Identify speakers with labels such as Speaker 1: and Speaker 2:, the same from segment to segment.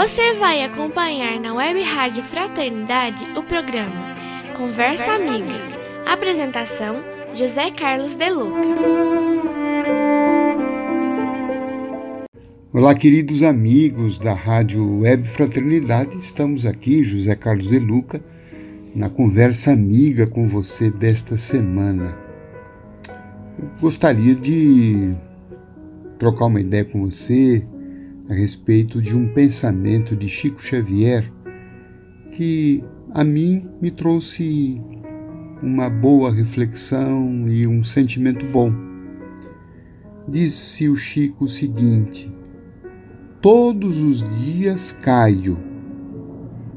Speaker 1: Você vai acompanhar na Web Rádio Fraternidade o programa Conversa, Conversa Amiga. Amiga. Apresentação: José Carlos De Luca.
Speaker 2: Olá, queridos amigos da Rádio Web Fraternidade. Estamos aqui, José Carlos De Luca, na Conversa Amiga com você desta semana. Eu gostaria de trocar uma ideia com você a respeito de um pensamento de Chico Xavier que a mim me trouxe uma boa reflexão e um sentimento bom. Disse o Chico o seguinte: Todos os dias caio,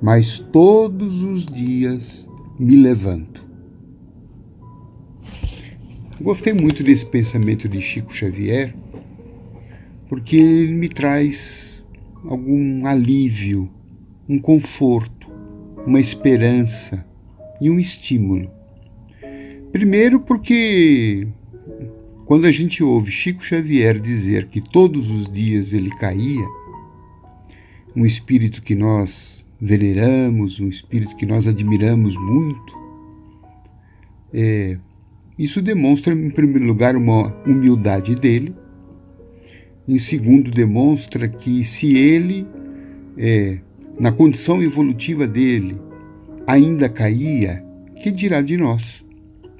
Speaker 2: mas todos os dias me levanto. Gostei muito desse pensamento de Chico Xavier porque ele me traz algum alívio, um conforto, uma esperança e um estímulo. Primeiro, porque quando a gente ouve Chico Xavier dizer que todos os dias ele caía, um espírito que nós veneramos, um espírito que nós admiramos muito, é, isso demonstra, em primeiro lugar, uma humildade dele, em segundo, demonstra que se ele, é, na condição evolutiva dele, ainda caía, que dirá de nós,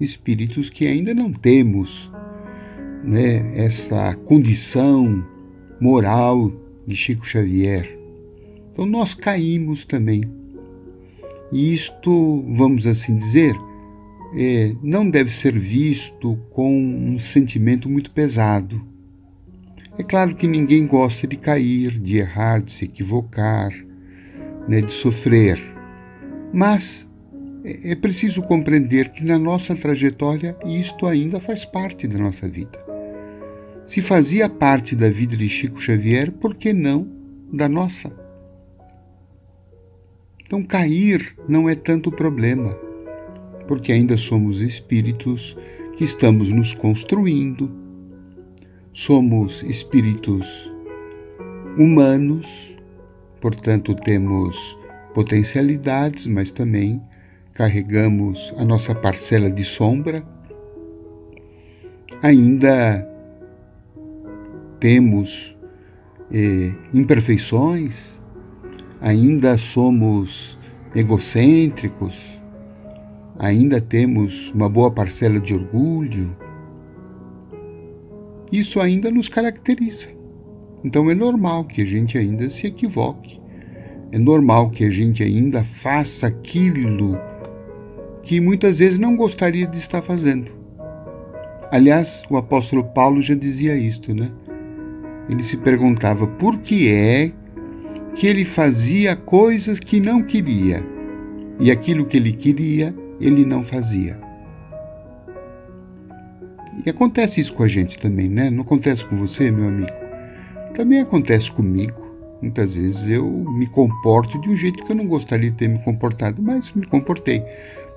Speaker 2: espíritos que ainda não temos né, essa condição moral de Chico Xavier? Então nós caímos também. E isto, vamos assim dizer, é, não deve ser visto com um sentimento muito pesado é claro que ninguém gosta de cair, de errar, de se equivocar, né, de sofrer. Mas é, é preciso compreender que na nossa trajetória isto ainda faz parte da nossa vida. Se fazia parte da vida de Chico Xavier, por que não da nossa? Então, cair não é tanto problema, porque ainda somos espíritos que estamos nos construindo, Somos espíritos humanos, portanto, temos potencialidades, mas também carregamos a nossa parcela de sombra. Ainda temos eh, imperfeições, ainda somos egocêntricos, ainda temos uma boa parcela de orgulho isso ainda nos caracteriza. Então é normal que a gente ainda se equivoque. É normal que a gente ainda faça aquilo que muitas vezes não gostaria de estar fazendo. Aliás, o apóstolo Paulo já dizia isto, né? Ele se perguntava por que é que ele fazia coisas que não queria e aquilo que ele queria, ele não fazia. E acontece isso com a gente também, né? Não acontece com você, meu amigo? Também acontece comigo. Muitas vezes eu me comporto de um jeito que eu não gostaria de ter me comportado, mas me comportei.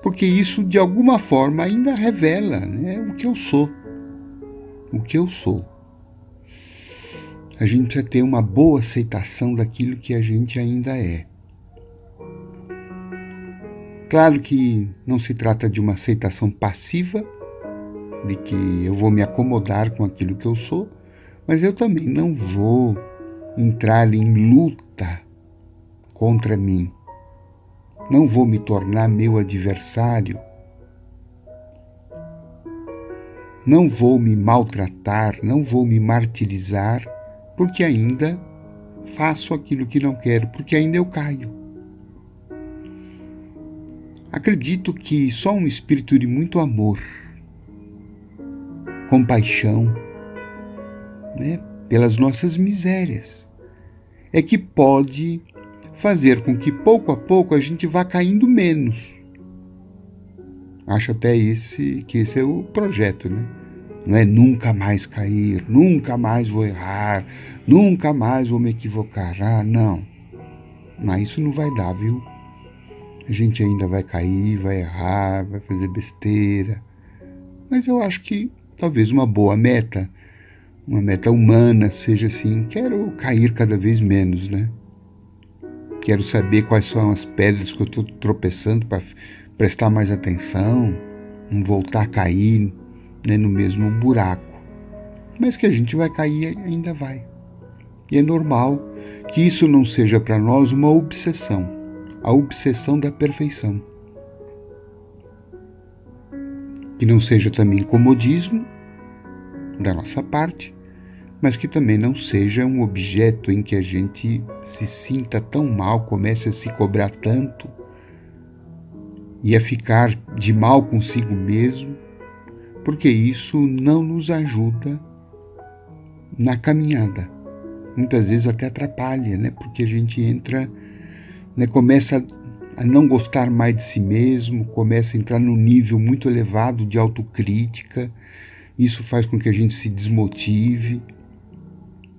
Speaker 2: Porque isso, de alguma forma, ainda revela né, o que eu sou. O que eu sou. A gente precisa ter uma boa aceitação daquilo que a gente ainda é. Claro que não se trata de uma aceitação passiva, de que eu vou me acomodar com aquilo que eu sou, mas eu também não vou entrar em luta contra mim. Não vou me tornar meu adversário. Não vou me maltratar, não vou me martirizar, porque ainda faço aquilo que não quero, porque ainda eu caio. Acredito que só um espírito de muito amor compaixão né, pelas nossas misérias. É que pode fazer com que pouco a pouco a gente vá caindo menos. Acho até esse que esse é o projeto, né? Não é nunca mais cair, nunca mais vou errar, nunca mais vou me equivocar. Ah, não. Mas isso não vai dar, viu? A gente ainda vai cair, vai errar, vai fazer besteira. Mas eu acho que talvez uma boa meta, uma meta humana seja assim, quero cair cada vez menos, né? Quero saber quais são as pedras que eu estou tropeçando para prestar mais atenção, não voltar a cair né, no mesmo buraco. Mas que a gente vai cair, ainda vai. E é normal que isso não seja para nós uma obsessão, a obsessão da perfeição. Que não seja também comodismo da nossa parte, mas que também não seja um objeto em que a gente se sinta tão mal, comece a se cobrar tanto e a ficar de mal consigo mesmo, porque isso não nos ajuda na caminhada. Muitas vezes até atrapalha, né? Porque a gente entra, né, começa a não gostar mais de si mesmo, começa a entrar num nível muito elevado de autocrítica. Isso faz com que a gente se desmotive,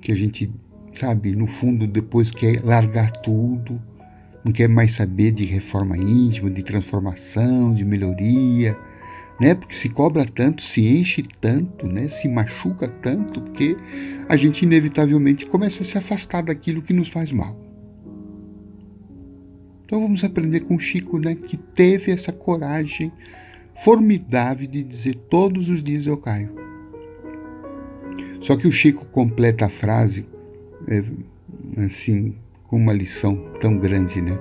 Speaker 2: que a gente, sabe, no fundo depois quer largar tudo, não quer mais saber de reforma íntima, de transformação, de melhoria, né? Porque se cobra tanto, se enche tanto, né? Se machuca tanto, porque a gente inevitavelmente começa a se afastar daquilo que nos faz mal. Então vamos aprender com Chico, né, que teve essa coragem formidável de dizer todos os dias eu caio. Só que o Chico completa a frase é, assim com uma lição tão grande, né?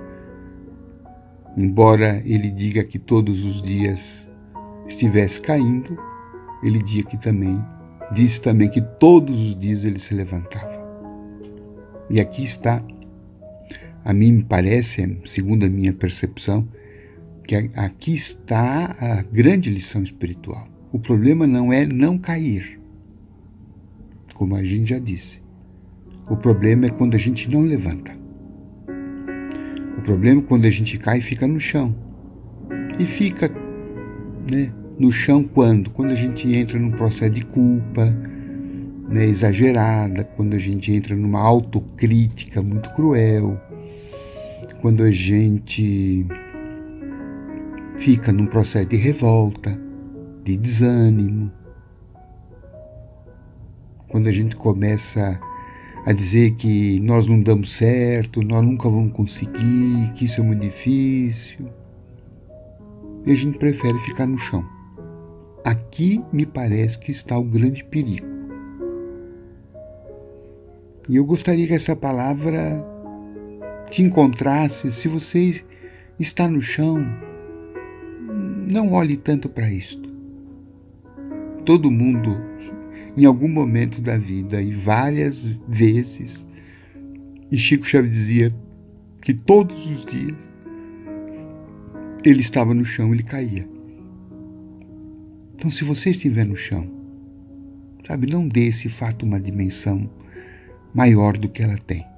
Speaker 2: Embora ele diga que todos os dias estivesse caindo, ele diz que também disse também que todos os dias ele se levantava. E aqui está, a mim me parece, segundo a minha percepção, que aqui está a grande lição espiritual. O problema não é não cair como a gente já disse. O problema é quando a gente não levanta. O problema é quando a gente cai e fica no chão. E fica né, no chão quando? Quando a gente entra num processo de culpa né, exagerada, quando a gente entra numa autocrítica muito cruel, quando a gente fica num processo de revolta, de desânimo, quando a gente começa a dizer que nós não damos certo, nós nunca vamos conseguir, que isso é muito difícil. E a gente prefere ficar no chão. Aqui me parece que está o grande perigo. E eu gostaria que essa palavra te encontrasse. Se você está no chão, não olhe tanto para isto. Todo mundo em algum momento da vida e várias vezes. E Chico Xavier dizia que todos os dias ele estava no chão, ele caía. Então, se você estiver no chão, sabe, não dê esse fato uma dimensão maior do que ela tem.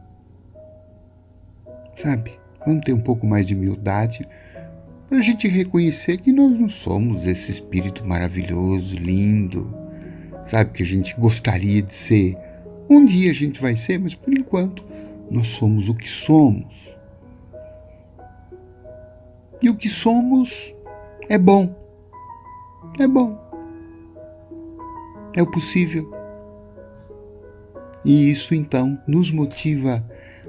Speaker 2: Sabe? Vamos ter um pouco mais de humildade para a gente reconhecer que nós não somos esse espírito maravilhoso, lindo, sabe? Que a gente gostaria de ser. Um dia a gente vai ser, mas por enquanto nós somos o que somos. E o que somos é bom. É bom. É o possível. E isso então nos motiva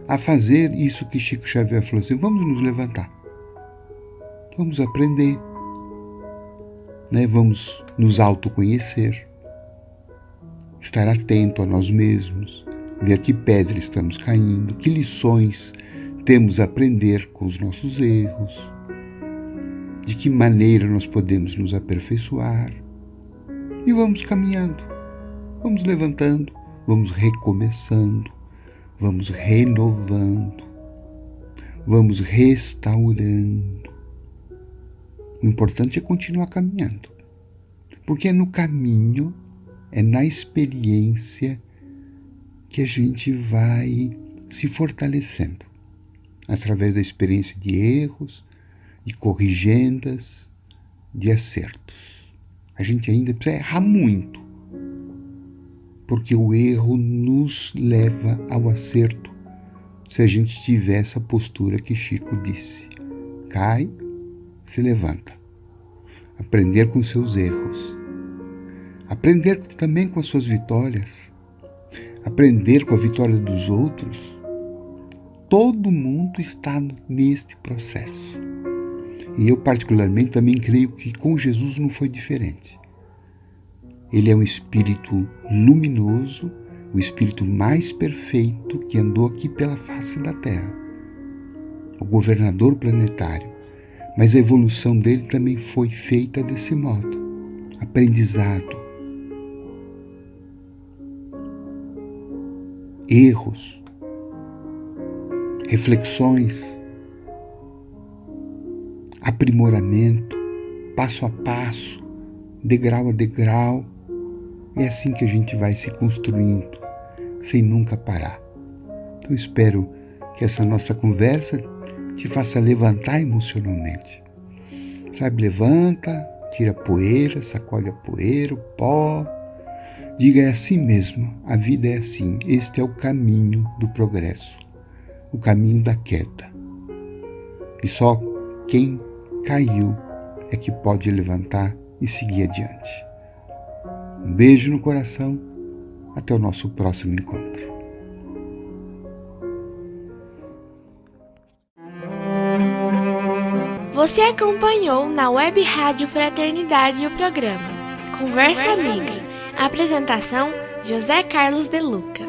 Speaker 2: a fazer isso que Chico Xavier falou assim: vamos nos levantar. Vamos aprender. Né? Vamos nos autoconhecer estar atento a nós mesmos, ver que pedra estamos caindo, que lições temos a aprender com os nossos erros, de que maneira nós podemos nos aperfeiçoar. E vamos caminhando, vamos levantando, vamos recomeçando, vamos renovando, vamos restaurando. O importante é continuar caminhando, porque é no caminho é na experiência que a gente vai se fortalecendo através da experiência de erros, de corrigendas, de acertos. A gente ainda precisa errar muito, porque o erro nos leva ao acerto se a gente tiver essa postura que Chico disse. Cai, se levanta. Aprender com seus erros aprender também com as suas vitórias, aprender com a vitória dos outros todo mundo está neste processo. E eu, particularmente, também creio que com Jesus não foi diferente. Ele é um espírito luminoso, o espírito mais perfeito que andou aqui pela face da Terra, o governador planetário. Mas a evolução dele também foi feita desse modo. Aprendizado, erros, reflexões, aprimoramento, passo a passo, degrau a degrau. É assim que a gente vai se construindo, sem nunca parar. Então espero que essa nossa conversa te faça levantar emocionalmente. Sabe, levanta, tira a poeira, sacode a poeira, o pó. Diga é assim mesmo, a vida é assim, este é o caminho do progresso, o caminho da queda. E só quem caiu é que pode levantar e seguir adiante. Um beijo no coração, até o nosso próximo encontro.
Speaker 1: Você acompanhou na Web Rádio Fraternidade o programa Conversa, Conversa Amiga. Amiga. Apresentação: José Carlos De Luca.